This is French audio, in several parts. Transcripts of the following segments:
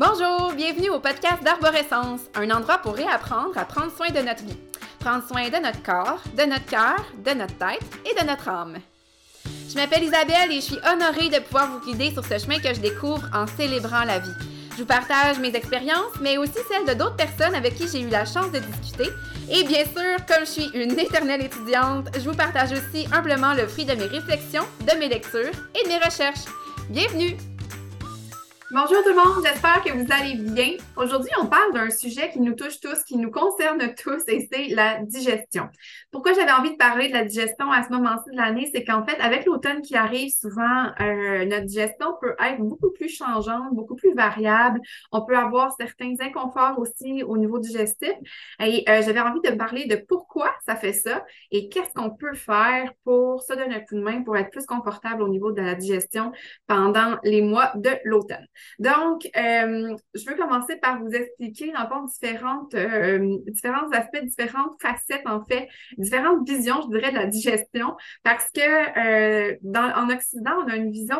Bonjour, bienvenue au podcast d'Arborescence, un endroit pour réapprendre à prendre soin de notre vie. Prendre soin de notre corps, de notre cœur, de notre tête et de notre âme. Je m'appelle Isabelle et je suis honorée de pouvoir vous guider sur ce chemin que je découvre en célébrant la vie. Je vous partage mes expériences, mais aussi celles de d'autres personnes avec qui j'ai eu la chance de discuter. Et bien sûr, comme je suis une éternelle étudiante, je vous partage aussi humblement le fruit de mes réflexions, de mes lectures et de mes recherches. Bienvenue! Bonjour tout le monde, j'espère que vous allez bien. Aujourd'hui, on parle d'un sujet qui nous touche tous, qui nous concerne tous, et c'est la digestion. Pourquoi j'avais envie de parler de la digestion à ce moment-ci de l'année, c'est qu'en fait, avec l'automne qui arrive, souvent, euh, notre digestion peut être beaucoup plus changeante, beaucoup plus variable. On peut avoir certains inconforts aussi au niveau digestif. Et euh, j'avais envie de parler de pourquoi ça fait ça et qu'est-ce qu'on peut faire pour se donner un coup de main, pour être plus confortable au niveau de la digestion pendant les mois de l'automne. Donc, euh, je veux commencer par vous expliquer, dans le différentes, euh, différents aspects, différentes facettes, en fait, différentes visions, je dirais, de la digestion, parce que euh, dans, en Occident, on a une vision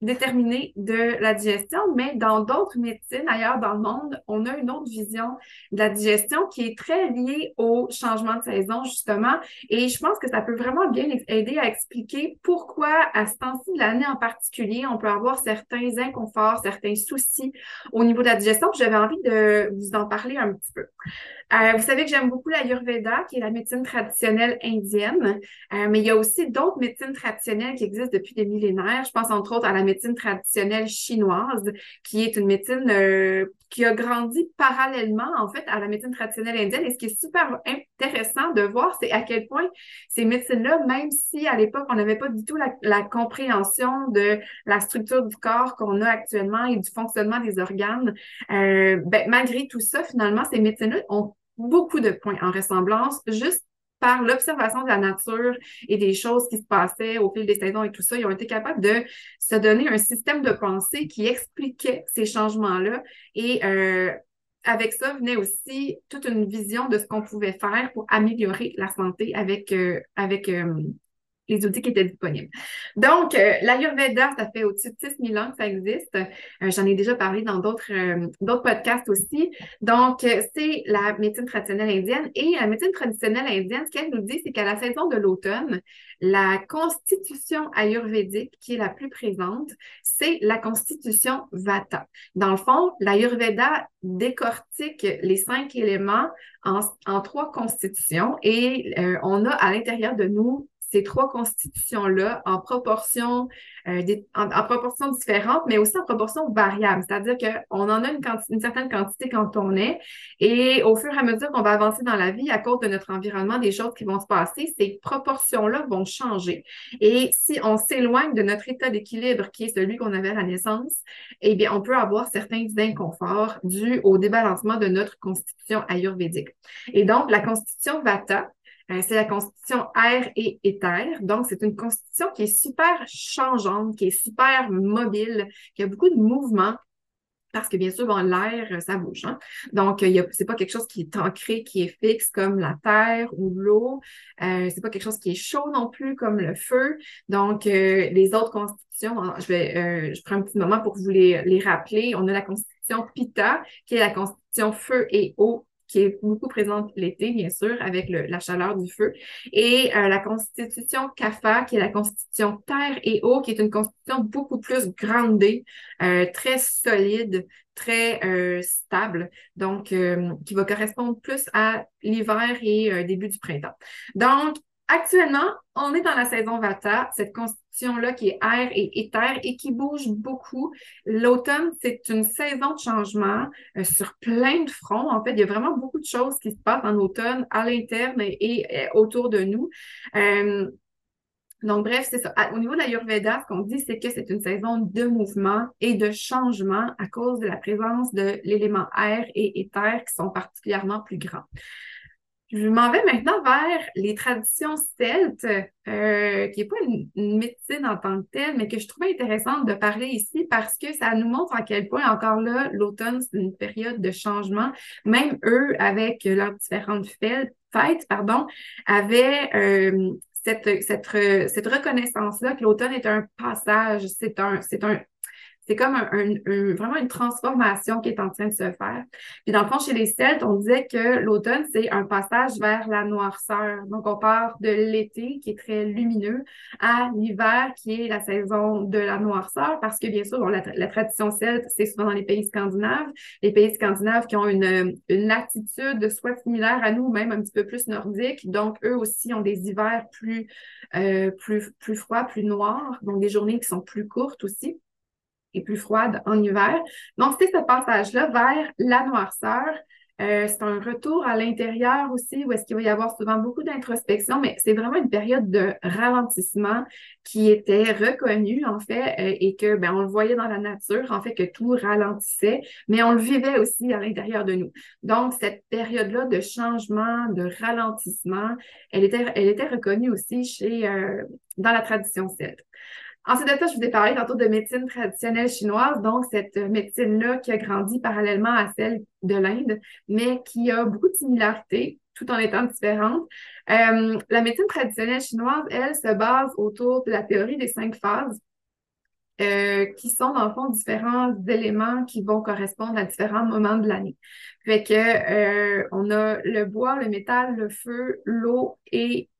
déterminée de la digestion, mais dans d'autres médecines ailleurs dans le monde, on a une autre vision de la digestion qui est très liée au changement de saison, justement. Et je pense que ça peut vraiment bien aider à expliquer pourquoi, à ce temps-ci de l'année en particulier, on peut avoir certains inconforts, certains soucis au niveau de la digestion. J'avais envie de vous en parler un petit peu. Euh, vous savez que j'aime beaucoup l'Ayurveda, qui est la médecine traditionnelle indienne, euh, mais il y a aussi d'autres médecines traditionnelles qui existent depuis des millénaires. Je pense entre autres à la médecine traditionnelle chinoise, qui est une médecine euh, qui a grandi parallèlement, en fait, à la médecine traditionnelle indienne. Et ce qui est super intéressant de voir, c'est à quel point ces médecines-là, même si à l'époque, on n'avait pas du tout la, compréhension de la structure du corps qu'on a actuellement et du fonctionnement des organes, euh, ben, malgré tout ça, finalement, ces médecines-là ont beaucoup de points en ressemblance, juste par l'observation de la nature et des choses qui se passaient au fil des saisons et tout ça, ils ont été capables de se donner un système de pensée qui expliquait ces changements-là. Et euh, avec ça venait aussi toute une vision de ce qu'on pouvait faire pour améliorer la santé avec, euh, avec euh, les outils qui étaient disponibles. Donc, euh, l'Ayurveda, ça fait au-dessus de 6000 ans que ça existe. Euh, j'en ai déjà parlé dans d'autres euh, podcasts aussi. Donc, c'est la médecine traditionnelle indienne. Et la médecine traditionnelle indienne, ce qu'elle nous dit, c'est qu'à la saison de l'automne, la constitution ayurvédique qui est la plus présente, c'est la constitution Vata. Dans le fond, l'Ayurveda décortique les cinq éléments en, en trois constitutions et on a à l'intérieur de nous ces trois constitutions-là en proportion, euh, en, proportion différente, mais aussi en proportion variable. C'est-à-dire qu'on en a une, certaine quantité quand on est, et au fur et à mesure qu'on va avancer dans la vie, à cause de notre environnement, des choses qui vont se passer, ces proportions-là vont changer. Et si on s'éloigne de notre état d'équilibre, qui est celui qu'on avait à la naissance, eh bien, on peut avoir certains inconforts dus au débalancement de notre constitution ayurvédique. Et donc, la constitution Vata, c'est la constitution air et éther. Donc, c'est une constitution qui est super changeante, qui est super mobile, qui a beaucoup de mouvements. Parce que bien sûr, bon, l'air, ça bouge. Hein? Donc, ce c'est pas quelque chose qui est ancré, qui est fixe comme la terre ou l'eau. Euh, c'est pas quelque chose qui est chaud non plus comme le feu. Donc, euh, les autres constitutions, je vais, euh, je prends un petit moment pour vous les, les rappeler. On a la constitution Pitta, qui est la constitution feu et eau qui est beaucoup présente l'été, bien sûr, avec la chaleur du feu, et euh, la constitution CAFA, qui est la constitution terre et eau, qui est une constitution beaucoup plus grandée, euh, très solide, très euh, stable, donc qui va correspondre plus à l'hiver et début du printemps. Donc, Actuellement, on est dans la saison Vata, cette constitution-là qui est air et éther et qui bouge beaucoup. L'automne, c'est une saison de changement euh, sur plein de fronts. En fait, il y a vraiment beaucoup de choses qui se passent en automne à l'interne et, autour de nous. Euh, donc, bref, c'est ça. Au niveau de l'Ayurveda, ce qu'on dit, c'est que c'est une saison de mouvement et de changement à cause de la présence de l'élément air et éther qui sont particulièrement plus grands. Je m'en vais maintenant vers les traditions celtes, euh, qui n'est pas une, médecine en tant que telle, mais que je trouvais intéressante de parler ici parce que ça nous montre à quel point, encore là, l'automne, c'est une période de changement. Même eux, avec leurs différentes fêtes, pardon, avaient euh, cette, cette, cette reconnaissance-là que l'automne est un passage, c'est un, c'est un, C'est comme un, vraiment une transformation qui est en train de se faire. Puis dans le fond, chez les Celtes, on disait que l'automne, c'est un passage vers la noirceur. Donc, on part de l'été, qui est très lumineux, à l'hiver, qui est la saison de la noirceur, parce que bien sûr, la, tradition celte, c'est souvent dans les pays scandinaves. Les pays scandinaves qui ont une, une latitude soit similaire à nous, même un petit peu plus nordique. Donc, eux aussi ont des hivers plus, euh, plus, plus froids, plus noirs, donc des journées qui sont plus courtes aussi et plus froide en hiver. Donc, c'est ce passage-là vers la noirceur. Euh, c'est un retour à l'intérieur aussi, où est-ce qu'il va y avoir souvent beaucoup d'introspection, mais c'est vraiment une période de ralentissement qui était reconnue, en fait, euh, et que, ben, on le voyait dans la nature, en fait, que tout ralentissait, mais on le vivait aussi à l'intérieur de nous. Donc, cette période-là de changement, de ralentissement, elle était, elle était reconnue aussi chez, euh, dans la tradition celte. Ensuite de ça, je vous ai parlé tantôt de médecine traditionnelle chinoise, donc cette médecine-là qui a grandi parallèlement à celle de l'Inde, mais qui a beaucoup de similarités tout en étant différente. Euh, la médecine traditionnelle chinoise, elle, se base autour de la théorie des cinq phases. Euh, qui sont dans le fond différents éléments qui vont correspondre à différents moments de l'année. Fait que euh, on a le bois, le métal, le feu, l'eau et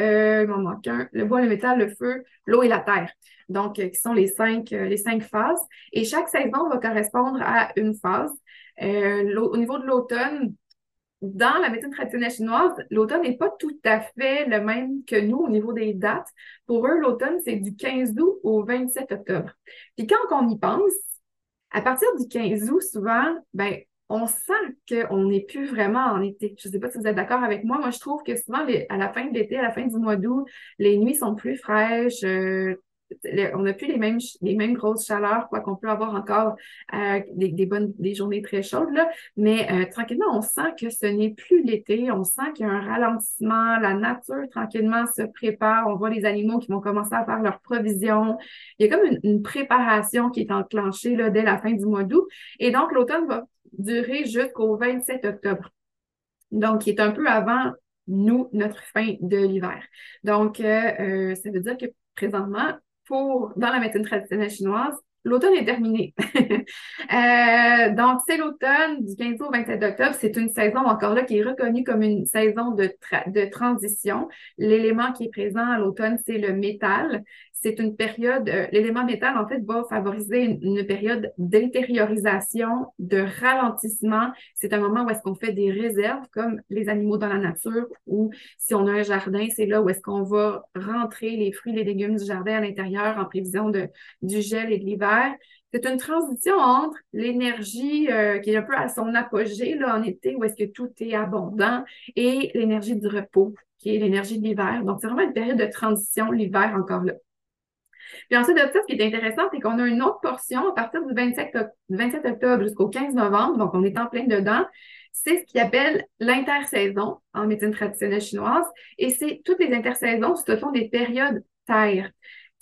euh, il m'en manque un. Le bois, le métal, le feu, l'eau et la terre. Donc, euh, qui sont les cinq, euh, les cinq phases. Et chaque saison va correspondre à une phase. Au niveau de l'automne, dans la médecine traditionnelle chinoise, l'automne n'est pas tout à fait le même que nous au niveau des dates. Pour eux, l'automne, c'est du 15 août au 27 octobre. Puis quand on y pense, à partir du 15 août, souvent, ben, on sent qu'on n'est plus vraiment en été. Je ne sais pas si vous êtes d'accord avec moi. Moi, je trouve que souvent, à la fin de l'été, à la fin du mois d'août, les nuits sont plus fraîches. Euh, on n'a plus les mêmes, les mêmes grosses chaleurs, quoi qu'on peut avoir encore euh, des, bonnes journées très chaudes, là. mais euh, tranquillement, on sent que ce n'est plus l'été, on sent qu'il y a un ralentissement, la nature tranquillement se prépare, on voit les animaux qui vont commencer à faire leurs provisions. Il y a comme une, préparation qui est enclenchée dès la fin du mois d'août. Et donc, l'automne va durer jusqu'au 27 octobre. Donc, qui est un peu avant nous, notre fin de l'hiver. Donc, euh, euh, ça veut dire que présentement, pour dans la médecine traditionnelle chinoise, l'automne est terminé. euh, donc, c'est l'automne du 15 au 27 octobre. C'est une saison encore là qui est reconnue comme une saison de, de transition. L'élément qui est présent à l'automne, c'est le métal c'est une période, euh, l'élément métal, en fait, va favoriser une, période d'intériorisation, de ralentissement. C'est un moment où est-ce qu'on fait des réserves, comme les animaux dans la nature, ou si on a un jardin, c'est là où est-ce qu'on va rentrer les fruits, les légumes du jardin à l'intérieur en prévision de, du gel et de l'hiver. C'est une transition entre l'énergie euh, qui est un peu à son apogée là, en été, où est-ce que tout est abondant, et l'énergie du repos, qui est l'énergie de l'hiver. Donc, c'est vraiment une période de transition, l'hiver encore là. Puis ensuite de ça, ce qui est intéressant, c'est qu'on a une autre portion à partir du 27, octobre jusqu'au 15 novembre, donc on est en plein dedans. C'est ce qu'il appelle l'intersaison en médecine traditionnelle chinoise. Et c'est toutes les intersaisons, ce sont des périodes terre.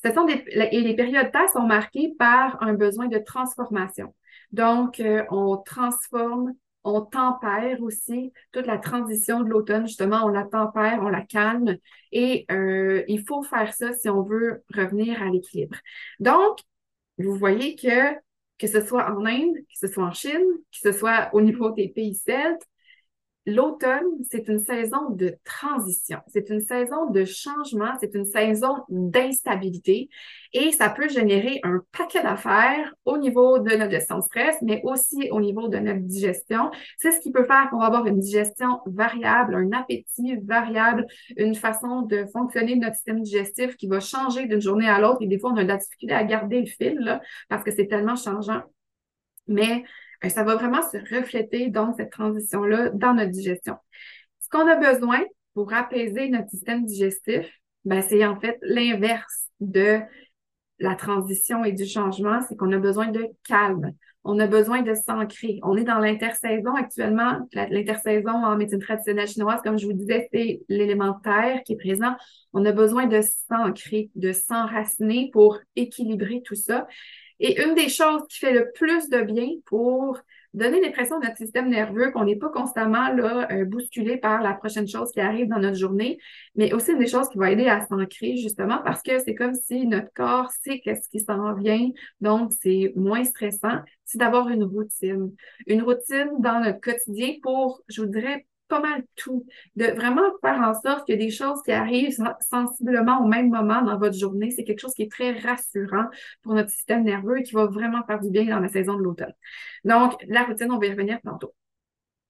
Ce sont et les périodes terre sont marquées par un besoin de transformation. Donc, euh, on transforme on tempère aussi toute la transition de l'automne, justement, on la tempère, on la calme et euh, il faut faire ça si on veut revenir à l'équilibre. Donc, vous voyez que que ce soit en Inde, que ce soit en Chine, que ce soit au niveau des pays celtes, L'automne, c'est une saison de transition, c'est une saison de changement, c'est une saison d'instabilité et ça peut générer un paquet d'affaires au niveau de notre gestion de stress, mais aussi au niveau de notre digestion. C'est ce qui peut faire qu'on va avoir une digestion variable, un appétit variable, une façon de fonctionner de notre système digestif qui va changer d'une journée à l'autre et des fois on a de la difficulté à garder le fil parce que c'est tellement changeant. Mais ça va vraiment se refléter, donc, cette transition-là dans notre digestion. Ce qu'on a besoin pour apaiser notre système digestif, ben, c'est en fait l'inverse de la transition et du changement, c'est qu'on a besoin de calme. On a besoin de s'ancrer. On est dans l'intersaison actuellement. L'intersaison en médecine traditionnelle chinoise, comme je vous disais, c'est l'élément terre qui est présent. On a besoin de s'ancrer, de s'enraciner pour équilibrer tout ça. Et une des choses qui fait le plus de bien pour donner l'impression à notre système nerveux qu'on n'est pas constamment là, euh, bousculé par la prochaine chose qui arrive dans notre journée, mais aussi une des choses qui va aider à s'ancrer justement parce que c'est comme si notre corps sait qu'est-ce qui s'en vient, donc c'est moins stressant, c'est d'avoir une routine. Une routine dans notre quotidien pour, je vous dirais, pas mal tout, de vraiment faire en sorte que des choses qui arrivent sensiblement au même moment dans votre journée, c'est quelque chose qui est très rassurant pour notre système nerveux et qui va vraiment faire du bien dans la saison de l'automne. Donc, la routine, on va y revenir tantôt.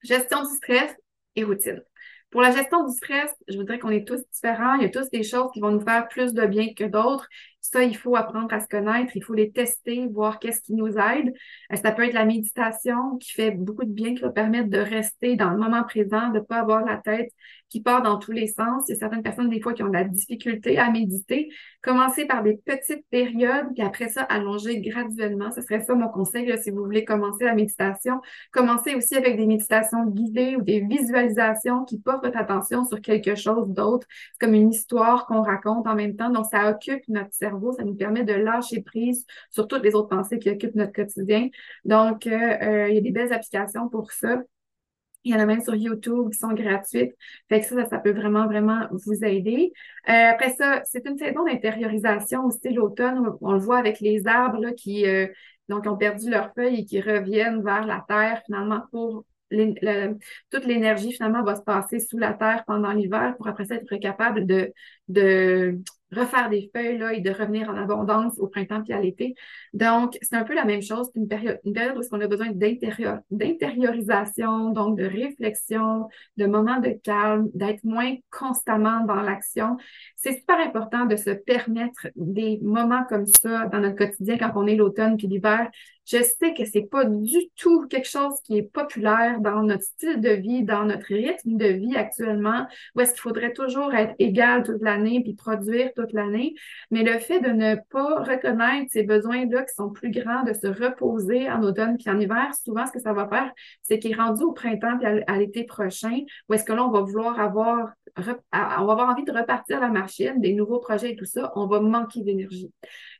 Gestion du stress et routine. Pour la gestion du stress, je voudrais qu'on est tous différents. Il y a tous des choses qui vont nous faire plus de bien que d'autres. Ça, il faut apprendre à se connaître, il faut les tester, voir qu'est-ce qui nous aide. Euh, ça peut être la méditation qui fait beaucoup de bien, qui va permettre de rester dans le moment présent, de ne pas avoir la tête qui part dans tous les sens. Il y a certaines personnes, des fois, qui ont de la difficulté à méditer. Commencer par des petites périodes, puis après ça, allonger graduellement. Ce serait ça mon conseil, si vous voulez commencer la méditation. Commencez aussi avec des méditations guidées ou des visualisations qui portent votre attention sur quelque chose d'autre. C'est comme une histoire qu'on raconte en même temps. Donc, ça occupe notre cerveau ça nous permet de lâcher prise sur toutes les autres pensées qui occupent notre quotidien. Donc, euh, euh, il y a des belles applications pour ça. Il y en a même sur YouTube qui sont gratuites. Fait que ça, ça, peut vraiment, vraiment vous aider. Euh, après ça, c'est une saison d'intériorisation aussi l'automne. On le voit avec les arbres là, qui donc ont perdu leurs feuilles et qui reviennent vers la terre finalement pour toute l'énergie finalement va se passer sous la terre pendant l'hiver pour après ça être capable de refaire des feuilles là, et de revenir en abondance au printemps puis à l'été. Donc, c'est un peu la même chose, une période, une période où on a besoin d'intériorisation, donc de réflexion, de moments de calme, d'être moins constamment dans l'action. C'est super important de se permettre des moments comme ça dans notre quotidien quand on est l'automne puis l'hiver. Je sais que c'est pas du tout quelque chose qui est populaire dans notre style de vie, dans notre rythme de vie actuellement, où est-ce qu'il faudrait toujours être égal toute l'année puis produire toute l'année. Mais le fait de ne pas reconnaître ces besoins-là qui sont plus grands, de se reposer en automne puis en hiver, souvent, ce que ça va faire, c'est qu'il est rendu au printemps puis à, l'été prochain, où est-ce que là, on va vouloir avoir, on va avoir envie de repartir la machine, des nouveaux projets et tout ça, on va manquer d'énergie.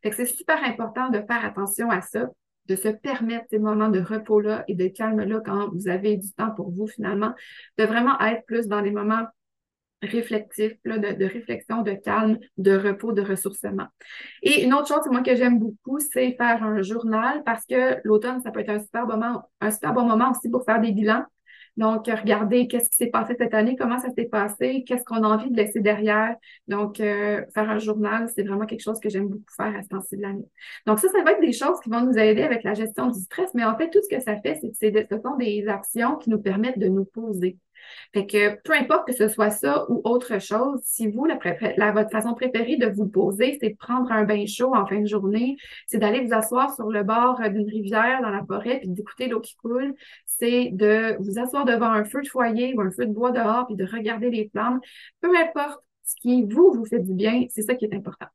Fait que c'est super important de faire attention à ça de se permettre ces moments de repos-là et de calme-là quand vous avez du temps pour vous finalement, de vraiment être plus dans les moments réflectif, là, de, réflexion, de calme, de repos, de ressourcement. Et une autre chose, que j'aime beaucoup, c'est faire un journal parce que l'automne, ça peut être un super moment, un super bon moment aussi pour faire des bilans. Donc, regarder qu'est-ce qui s'est passé cette année, comment ça s'est passé, qu'est-ce qu'on a envie de laisser derrière. Donc, euh, faire un journal, c'est vraiment quelque chose que j'aime beaucoup faire à ce temps-ci de l'année. Donc, ça, ça va être des choses qui vont nous aider avec la gestion du stress, mais en fait, tout ce que ça fait, c'est que ce sont des actions qui nous permettent de nous poser. Fait que peu importe que ce soit ça ou autre chose, si vous, la, la votre façon préférée de vous poser, c'est de prendre un bain chaud en fin de journée, c'est d'aller vous asseoir sur le bord d'une rivière dans la forêt puis d'écouter l'eau qui coule, c'est de vous asseoir devant un feu de foyer ou un feu de bois dehors puis de regarder les flammes. Peu importe ce qui vous vous fait du bien, c'est ça qui est important.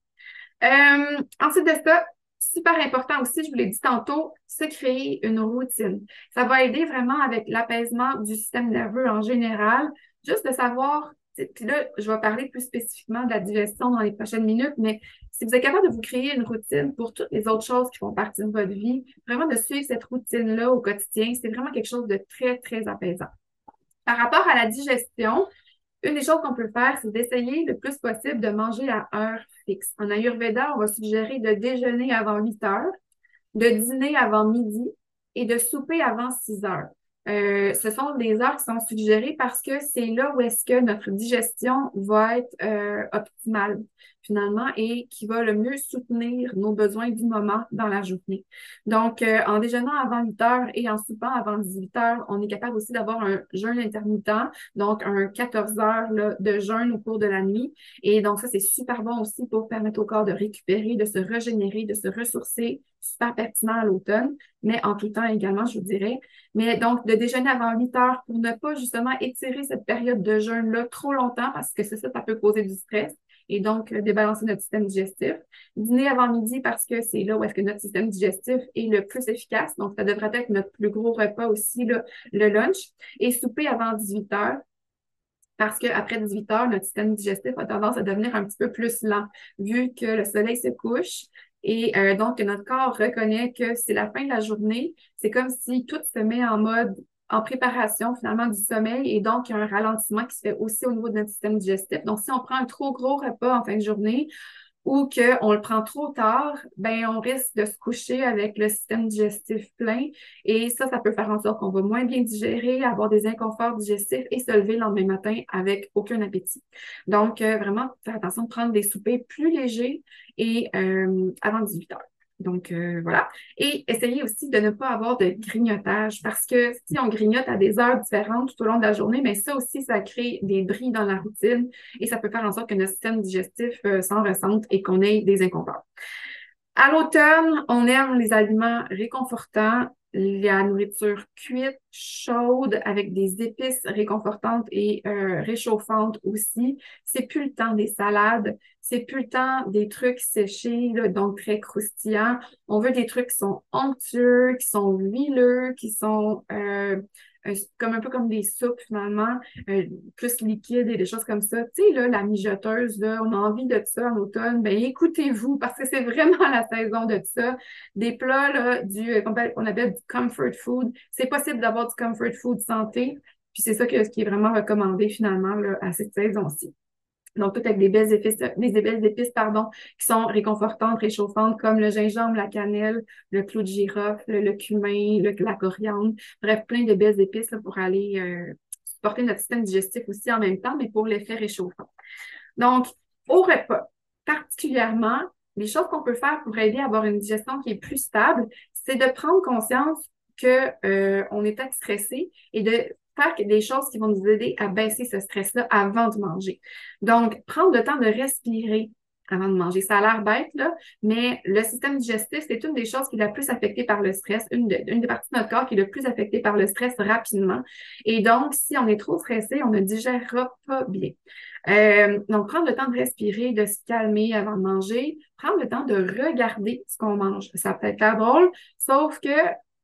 Euh, ensuite de ça, super important aussi, je vous l'ai dit tantôt, se créer une routine. Ça va aider vraiment avec l'apaisement du système nerveux en général, juste de savoir, puis là, je vais parler plus spécifiquement de la digestion dans les prochaines minutes, mais si vous êtes capable de vous créer une routine pour toutes les autres choses qui font partie de votre vie, vraiment de suivre cette routine-là au quotidien, c'est vraiment quelque chose de très, très apaisant. Par rapport à la digestion, une des choses qu'on peut faire, c'est d'essayer le plus possible de manger à heure fixe. En Ayurveda, on va suggérer de déjeuner avant 8 heures, de dîner avant midi et de souper avant 6 heures. Euh, ce sont des heures qui sont suggérées parce que c'est là où est-ce que notre digestion va être euh, optimale finalement et qui va le mieux soutenir nos besoins du moment dans la journée. Donc, euh, en déjeunant avant 8 heures et en soupant avant 18 heures, on est capable aussi d'avoir un jeûne intermittent, donc un 14 heures là, de jeûne au cours de la nuit. Et donc, ça, c'est super bon aussi pour permettre au corps de récupérer, de se régénérer, de se ressourcer, super pertinent à l'automne, mais en tout temps également, je vous dirais. Mais donc, de déjeuner avant 8 heures pour ne pas justement étirer cette période de jeûne-là trop longtemps parce que ça, ça peut causer du stress et donc euh, débalancer notre système digestif. Dîner avant midi parce que c'est là où est-ce que notre système digestif est le plus efficace. Donc, ça devrait être notre plus gros repas aussi, le lunch. Et souper avant 18 heures parce qu'après 18 heures, notre système digestif a tendance à devenir un petit peu plus lent, vu que le soleil se couche Et euh, donc, notre corps reconnaît que c'est la fin de la journée. C'est comme si tout se met en mode en préparation finalement du sommeil et donc il y a un ralentissement qui se fait aussi au niveau de notre système digestif. Donc, si on prend un trop gros repas en fin de journée, ou qu'on le prend trop tard, ben on risque de se coucher avec le système digestif plein et ça, ça peut faire en sorte qu'on va moins bien digérer, avoir des inconforts digestifs et se lever le lendemain matin avec aucun appétit. Donc, euh, vraiment, faire attention de prendre des soupers plus légers et euh, avant 18 heures. Donc, euh, voilà. Et essayez aussi de ne pas avoir de grignotage parce que si on grignote à des heures différentes tout au long de la journée, mais ça aussi, ça crée des bris dans la routine et ça peut faire en sorte que notre système digestif euh, s'en ressente et qu'on ait des inconforts. À l'automne, on aime les aliments réconfortants, la nourriture cuite, chaude, avec des épices réconfortantes et euh, réchauffantes aussi. C'est plus le temps des salades, c'est plus le temps des trucs séchés, donc très croustillants. On veut des trucs qui sont onctueux, qui sont huileux, qui sont euh, comme un peu comme des soupes finalement, euh, plus liquides et des choses comme ça. Tu sais, là, la mijoteuse, là, on a envie de ça en automne, ben écoutez-vous, parce que c'est vraiment la saison de ça. Des plats, là, du, euh, qu'on appelle du comfort food. C'est possible d'avoir du comfort food santé, puis c'est ça que, ce qui est vraiment recommandé finalement là, à cette saison-ci. Donc, tout avec des belles épices, des belles épices, pardon, qui sont réconfortantes, réchauffantes, comme le gingembre, la cannelle, le clou de girofle, le, cumin, le, la coriandre. Bref, plein de belles épices pour aller euh, supporter notre système digestif aussi en même temps, mais pour l'effet réchauffant. Donc, au repas, particulièrement, les choses qu'on peut faire pour aider à avoir une digestion qui est plus stable, c'est de prendre conscience que euh, on est stressé et de des choses qui vont nous aider à baisser ce stress-là avant de manger. Donc, prendre le temps de respirer avant de manger. Ça a l'air bête, là, mais le système digestif, c'est une des choses qui est la plus affectée par le stress, une, une des parties de notre corps qui est le plus affectée par le stress rapidement. Et donc, si on est trop stressé, on ne digérera pas bien. Euh, donc, prendre le temps de respirer, de se calmer avant de manger, prendre le temps de regarder ce qu'on mange. Ça peut être drôle, sauf que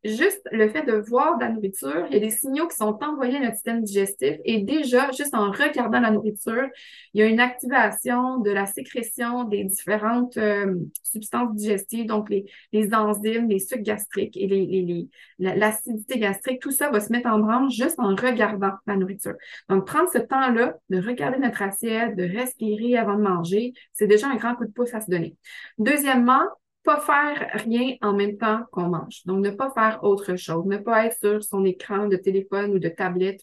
juste le fait de voir de la nourriture, il y a des signaux qui sont envoyés à notre système digestif et déjà, juste en regardant la nourriture, il y a une activation de la sécrétion des différentes euh, substances digestives, donc les, enzymes, les sucs gastriques et les, l'acidité gastrique, tout ça va se mettre en branche juste en regardant la nourriture. Donc, prendre ce temps-là de regarder notre assiette, de respirer avant de manger, c'est déjà un grand coup de pouce à se donner. Deuxièmement, pas faire rien en même temps qu'on mange. Donc, ne pas faire autre chose. Ne pas être sur son écran de téléphone ou de tablette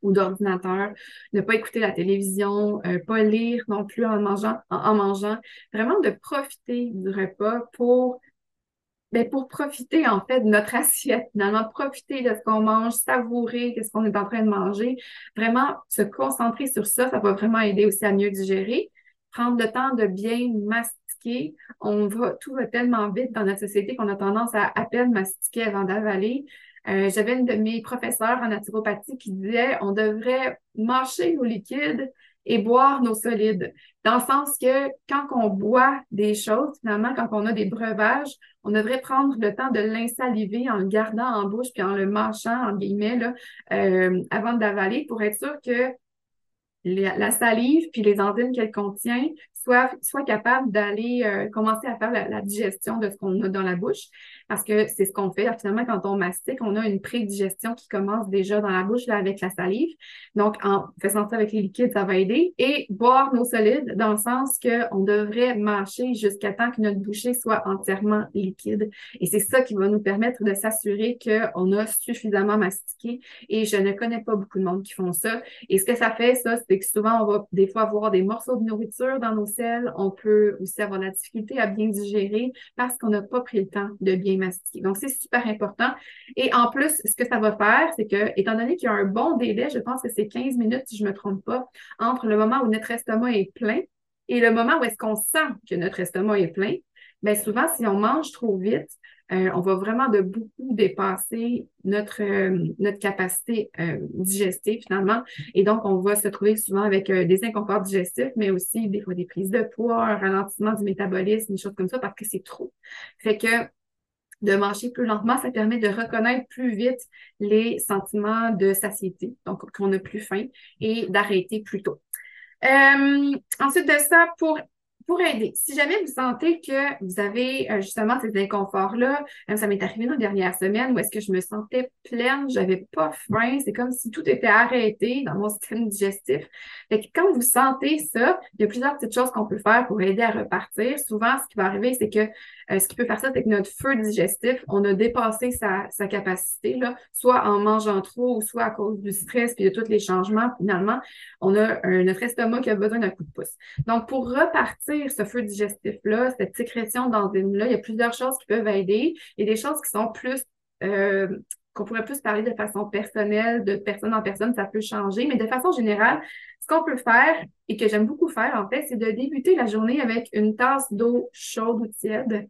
ou d'ordinateur, ne pas écouter la télévision, euh, pas lire non plus en mangeant, en, mangeant. Vraiment de profiter du repas pour ben pour profiter en fait de notre assiette, finalement, profiter de ce qu'on mange, savourer ce qu'on est en train de manger, vraiment se concentrer sur ça, ça va vraiment aider aussi à mieux digérer. Prendre le temps de bien mastiquer on va, tout va tellement vite dans notre société qu'on a tendance à à peine mastiquer avant d'avaler. Euh, j'avais une de mes professeurs en naturopathie qui disait on devrait mâcher nos liquides et boire nos solides. Dans le sens que quand on boit des choses, finalement, quand on a des breuvages, on devrait prendre le temps de l'insaliver en le gardant en bouche puis en le mâchant, en guillemets, là, euh, avant d'avaler pour être sûr que la salive puis les enzymes qu'elle contient soit, capable d'aller euh, commencer à faire la, digestion de ce qu'on a dans la bouche, parce que c'est ce qu'on fait. Finalement, quand on mastique, on a une prédigestion qui commence déjà dans la bouche là, avec la salive. Donc, en faisant ça avec les liquides, ça va aider. Et boire nos solides dans le sens qu'on devrait mâcher jusqu'à temps que notre bouchée soit entièrement liquide. Et c'est ça qui va nous permettre de s'assurer qu'on a suffisamment mastiqué. Et je ne connais pas beaucoup de monde qui font ça. Et ce que ça fait, ça, c'est que souvent, on va des fois avoir des morceaux de nourriture dans nos on peut aussi avoir la difficulté à bien digérer parce qu'on n'a pas pris le temps de bien Donc, c'est super important. Et en plus, ce que ça va faire, c'est que, étant donné qu'il y a un bon délai, je pense que c'est 15 minutes, si je ne me trompe pas, entre le moment où notre estomac est plein et le moment où est-ce qu'on sent que notre estomac est plein, bien souvent, si on mange trop vite, euh, on va vraiment de beaucoup dépasser notre, euh, notre capacité euh, digestive finalement. Et donc, on va se trouver souvent avec des inconforts digestifs, mais aussi des fois des prises de poids, un ralentissement du métabolisme, des choses comme ça, parce que c'est trop. Fait que de manger plus lentement, ça permet de reconnaître plus vite les sentiments de satiété, donc qu'on n'a plus faim, et d'arrêter plus tôt. ensuite de ça, pour pour aider, si jamais vous sentez que vous avez euh, justement ces inconforts-là, ça m'est arrivé dans les dernières semaines où est-ce que je me sentais pleine, j'avais pas faim, c'est comme si tout était arrêté dans mon système digestif. Fait que quand vous sentez ça, il y a plusieurs petites choses qu'on peut faire pour aider à repartir. Souvent, ce qui va arriver, c'est que euh, ce qui peut faire ça, c'est que notre feu digestif, on a dépassé sa, capacité, là, soit en mangeant trop soit à cause du stress puis de tous les changements. Finalement, on a notre estomac qui a besoin d'un coup de pouce. Donc, pour repartir ce feu digestif-là, cette sécrétion d'enzymes-là, il y a plusieurs choses qui peuvent aider. Il y a des choses qui sont plus euh, qu'on pourrait plus parler de façon personnelle, de personne en personne, ça peut changer, mais de façon générale, ce qu'on peut faire et que j'aime beaucoup faire en fait, c'est de débuter la journée avec une tasse d'eau chaude ou tiède.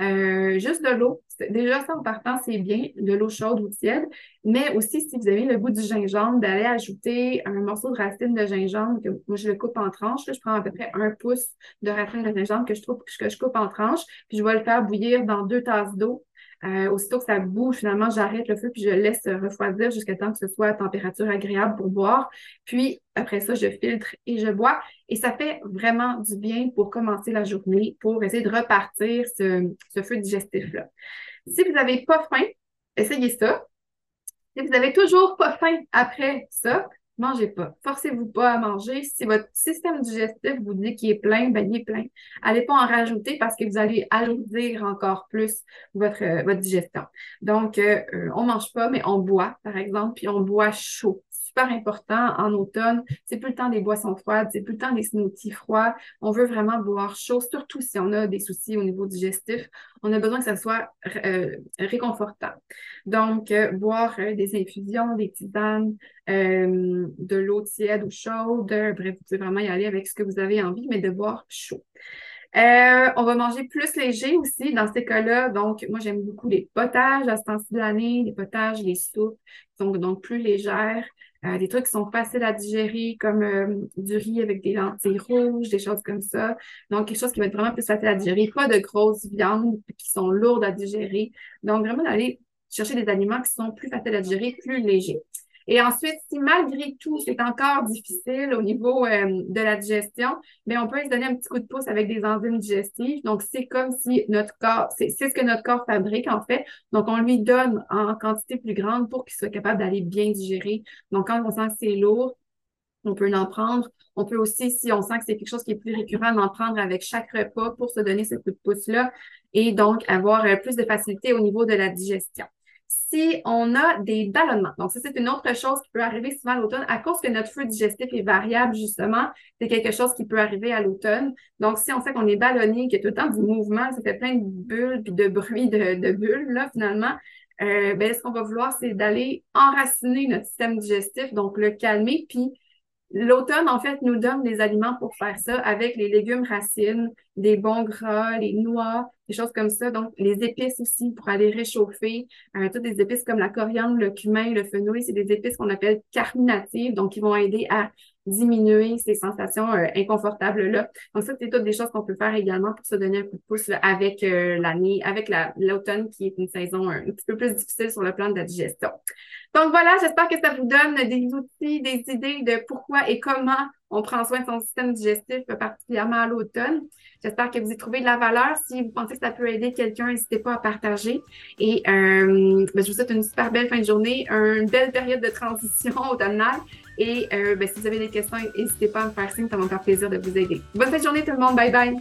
Euh, juste de l'eau. Déjà, ça en partant, c'est bien, de l'eau chaude ou tiède. Mais aussi, si vous avez le goût du gingembre, d'aller ajouter un morceau de racine de gingembre, que moi je le coupe en tranches. je prends à peu près un pouce de racine de gingembre que je trouve que je coupe en tranches, puis je vais le faire bouillir dans deux tasses d'eau euh, aussitôt que ça bouge, finalement, j'arrête le feu puis je laisse refroidir jusqu'à temps que ce soit à température agréable pour boire. Puis après ça, je filtre et je bois. Et ça fait vraiment du bien pour commencer la journée, pour essayer de repartir ce, ce feu digestif-là. Si vous n'avez pas faim, essayez ça. Si vous n'avez toujours pas faim après ça, mangez pas. Forcez-vous pas à manger. Si votre système digestif vous dit qu'il est plein, ben il est plein. Allez pas en rajouter parce que vous allez alourdir encore plus votre, euh, votre digestion. Donc, euh, euh, on mange pas, mais on boit, par exemple, puis on boit chaud important en automne. C'est plus le temps des boissons froides, c'est plus le temps des smoothies froids. On veut vraiment boire chaud, surtout si on a des soucis au niveau digestif. On a besoin que ça soit euh, réconfortant. Donc, euh, boire euh, des infusions, des tisanes, de l'eau tiède ou chaude. Bref, vous pouvez vraiment y aller avec ce que vous avez envie, mais de boire chaud. on va manger plus léger aussi dans ces cas-là. Donc, moi, j'aime beaucoup les potages à ce temps-ci de l'année, les potages, les soupes, qui sont donc plus légères. Euh, des trucs qui sont faciles à digérer, comme euh, du riz avec des lentilles rouges, des choses comme ça. Donc, quelque chose qui va être vraiment plus facile à digérer. Pas de grosses viandes qui sont lourdes à digérer. Donc, vraiment d'aller chercher des aliments qui sont plus faciles à digérer, plus légers. Et ensuite, si malgré tout, c'est encore difficile au niveau euh, de la digestion, mais on peut se donner un petit coup de pouce avec des enzymes digestives. Donc, c'est comme si notre corps, c'est ce que notre corps fabrique en fait. Donc, on lui donne en quantité plus grande pour qu'il soit capable d'aller bien digérer. Donc, quand on sent que c'est lourd, on peut en prendre. On peut aussi, si on sent que c'est quelque chose qui est plus récurrent, en prendre avec chaque repas pour se donner ce coup de pouce-là et donc avoir euh, plus de facilité au niveau de la digestion si on a des ballonnements. Donc, ça, c'est une autre chose qui peut arriver souvent à l'automne. À cause que notre feu digestif est variable, justement, c'est quelque chose qui peut arriver à l'automne. Donc, si on sait qu'on est ballonné, qu'il y a tout le temps du mouvement, ça fait plein de bulles puis de bruits de, de bulles, là, finalement, euh, ben, ce qu'on va vouloir, c'est d'aller enraciner notre système digestif, donc le calmer, puis L'automne, en fait, nous donne des aliments pour faire ça avec les légumes racines, des bons gras, les noix, des choses comme ça. Donc, les épices aussi pour aller réchauffer. Euh, toutes des épices comme la coriandre, le cumin, le fenouil, c'est des épices qu'on appelle carminatives, donc qui vont aider à diminuer ces sensations euh, inconfortables-là. Donc, ça, c'est toutes des choses qu'on peut faire également pour se donner un coup de pouce avec euh, l'année, avec l'automne qui est une saison un petit peu plus difficile sur le plan de la digestion. Donc voilà, j'espère que ça vous donne des outils, des idées de pourquoi et comment on prend soin de son système digestif, particulièrement à l'automne. J'espère que vous y trouvez de la valeur. Si vous pensez que ça peut aider quelqu'un, n'hésitez pas à partager. Et euh, ben, je vous souhaite une super belle fin de journée, une belle période de transition automnale. Et euh, ben, si vous avez des questions, n'hésitez pas à me faire signe, ça va me faire plaisir de vous aider. Bonne fin de journée tout le monde, bye bye!